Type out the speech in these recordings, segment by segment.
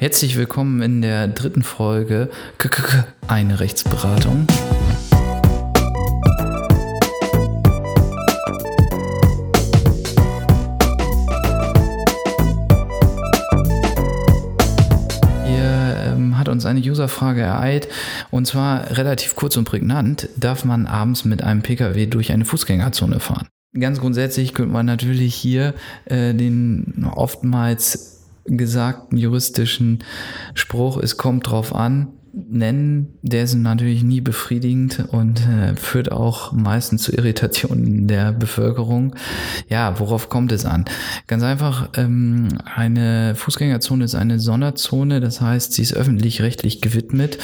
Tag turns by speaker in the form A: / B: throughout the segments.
A: Herzlich willkommen in der dritten Folge Eine Rechtsberatung. Hier ähm, hat uns eine Userfrage ereilt und zwar relativ kurz und prägnant. Darf man abends mit einem Pkw durch eine Fußgängerzone fahren? Ganz grundsätzlich könnte man natürlich hier äh, den oftmals gesagten juristischen Spruch, es kommt drauf an, nennen, der ist natürlich nie befriedigend und äh, führt auch meistens zu Irritationen der Bevölkerung. Ja, worauf kommt es an? Ganz einfach, ähm, eine Fußgängerzone ist eine Sonderzone, das heißt, sie ist öffentlich-rechtlich gewidmet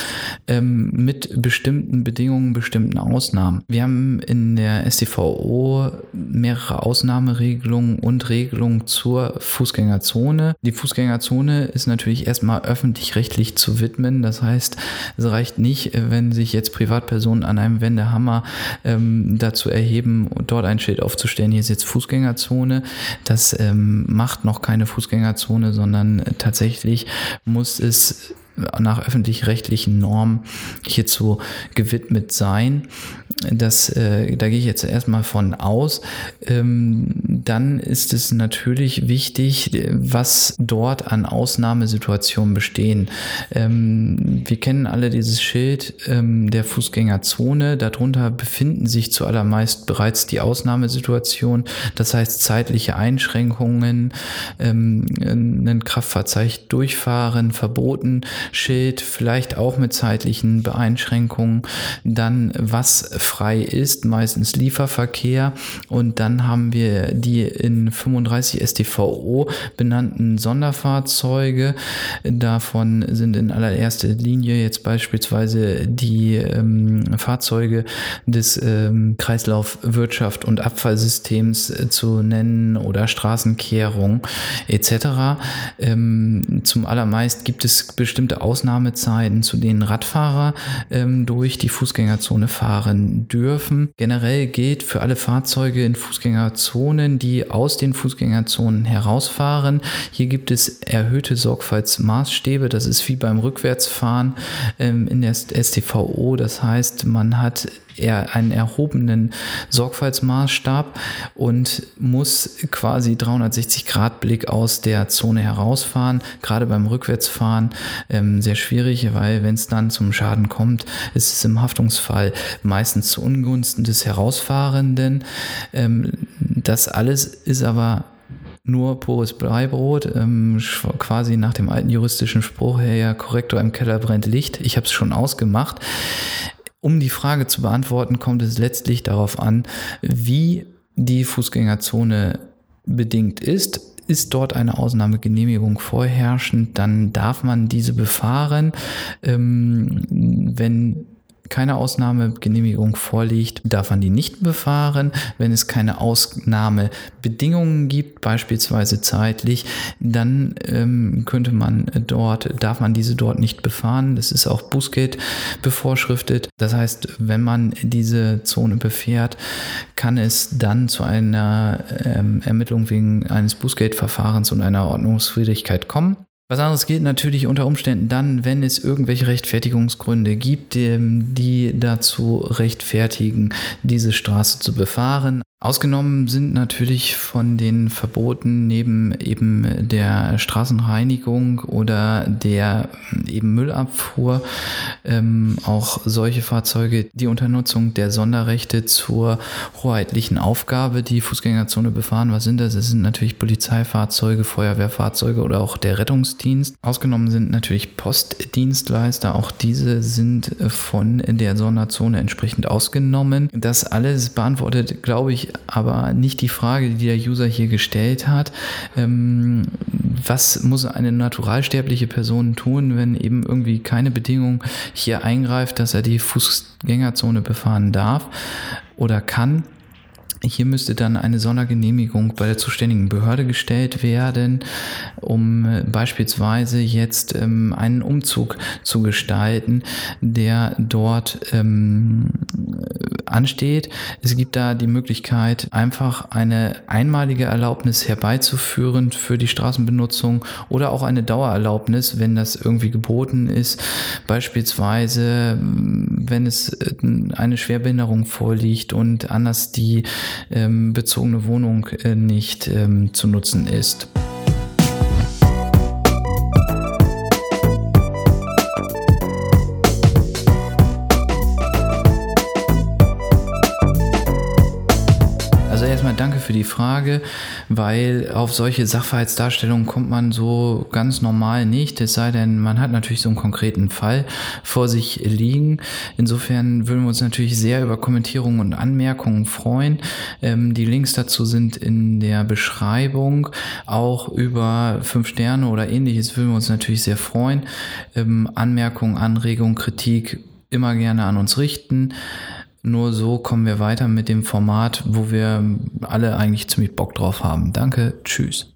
A: ähm, mit bestimmten Bedingungen, bestimmten Ausnahmen. Wir haben in der StVO mehrere Ausnahmeregelungen und Regelungen zur Fußgängerzone. Die Fußgängerzone ist natürlich erstmal öffentlich-rechtlich zu widmen, das heißt, es reicht nicht, wenn sich jetzt Privatpersonen an einem Wendehammer ähm, dazu erheben, dort ein Schild aufzustellen, hier ist jetzt Fußgängerzone. Das ähm, macht noch keine Fußgängerzone, sondern tatsächlich muss es nach öffentlich-rechtlichen Normen hierzu gewidmet sein. Das, äh, da gehe ich jetzt erstmal von aus. Ähm, dann ist es natürlich wichtig, was dort an Ausnahmesituationen bestehen. Ähm, wir kennen alle dieses Schild ähm, der Fußgängerzone. Darunter befinden sich zuallermeist bereits die Ausnahmesituation, das heißt zeitliche Einschränkungen, ähm, ein Kraftfahrzeug durchfahren, verboten, Schild, vielleicht auch mit zeitlichen Beeinschränkungen. Dann was frei ist, meistens Lieferverkehr. Und dann haben wir die in 35 StVO benannten Sonderfahrzeuge. Davon sind in allererster Linie jetzt beispielsweise die ähm, Fahrzeuge des ähm, Kreislauf Wirtschaft und Abfallsystems äh, zu nennen oder Straßenkehrung etc. Ähm, zum allermeist gibt es bestimmte Ausnahmezeiten, zu denen Radfahrer ähm, durch die Fußgängerzone fahren dürfen. Generell gilt für alle Fahrzeuge in Fußgängerzonen, die aus den Fußgängerzonen herausfahren. Hier gibt es erhöhte Sorgfaltsmaßstäbe. Das ist wie beim Rückwärtsfahren ähm, in der STVO. Das heißt, man hat eher einen erhobenen Sorgfaltsmaßstab und muss quasi 360 Grad Blick aus der Zone herausfahren. Gerade beim Rückwärtsfahren ähm, sehr schwierig, weil wenn es dann zum Schaden kommt, ist es im Haftungsfall meistens zu Ungunsten des Herausfahrenden. Ähm, das alles ist aber nur pures Bleibrot, ähm, quasi nach dem alten juristischen Spruch her, ja, Korrektor im Keller brennt Licht. Ich habe es schon ausgemacht. Um die Frage zu beantworten, kommt es letztlich darauf an, wie die Fußgängerzone bedingt ist. Ist dort eine Ausnahmegenehmigung vorherrschend, dann darf man diese befahren. Ähm, wenn keine Ausnahmegenehmigung vorliegt, darf man die nicht befahren. Wenn es keine Ausnahmebedingungen gibt, beispielsweise zeitlich, dann ähm, könnte man dort, darf man diese dort nicht befahren. Das ist auch Bußgeld bevorschriftet. Das heißt, wenn man diese Zone befährt, kann es dann zu einer ähm, Ermittlung wegen eines Bußgeldverfahrens und einer Ordnungswidrigkeit kommen. Was anderes gilt natürlich unter Umständen dann, wenn es irgendwelche Rechtfertigungsgründe gibt, die dazu rechtfertigen, diese Straße zu befahren. Ausgenommen sind natürlich von den Verboten neben eben der Straßenreinigung oder der eben Müllabfuhr ähm, auch solche Fahrzeuge, die unter Nutzung der Sonderrechte zur hoheitlichen Aufgabe die Fußgängerzone befahren. Was sind das? Es sind natürlich Polizeifahrzeuge, Feuerwehrfahrzeuge oder auch der Rettungsdienst. Ausgenommen sind natürlich Postdienstleister. Auch diese sind von der Sonderzone entsprechend ausgenommen. Das alles beantwortet, glaube ich, aber nicht die Frage, die der User hier gestellt hat. Ähm, was muss eine naturalsterbliche Person tun, wenn eben irgendwie keine Bedingung hier eingreift, dass er die Fußgängerzone befahren darf oder kann? Hier müsste dann eine Sondergenehmigung bei der zuständigen Behörde gestellt werden, um äh, beispielsweise jetzt ähm, einen Umzug zu gestalten, der dort ähm, ansteht. Es gibt da die Möglichkeit, einfach eine einmalige Erlaubnis herbeizuführen für die Straßenbenutzung oder auch eine Dauererlaubnis, wenn das irgendwie geboten ist. Beispielsweise, wenn es äh, eine Schwerbehinderung vorliegt und anders die ähm, bezogene Wohnung äh, nicht ähm, zu nutzen ist. Danke für die Frage, weil auf solche Sachverhaltsdarstellungen kommt man so ganz normal nicht, es sei denn, man hat natürlich so einen konkreten Fall vor sich liegen. Insofern würden wir uns natürlich sehr über Kommentierungen und Anmerkungen freuen. Ähm, die Links dazu sind in der Beschreibung. Auch über fünf Sterne oder ähnliches würden wir uns natürlich sehr freuen. Ähm, Anmerkungen, Anregungen, Kritik immer gerne an uns richten. Nur so kommen wir weiter mit dem Format, wo wir alle eigentlich ziemlich Bock drauf haben. Danke, tschüss.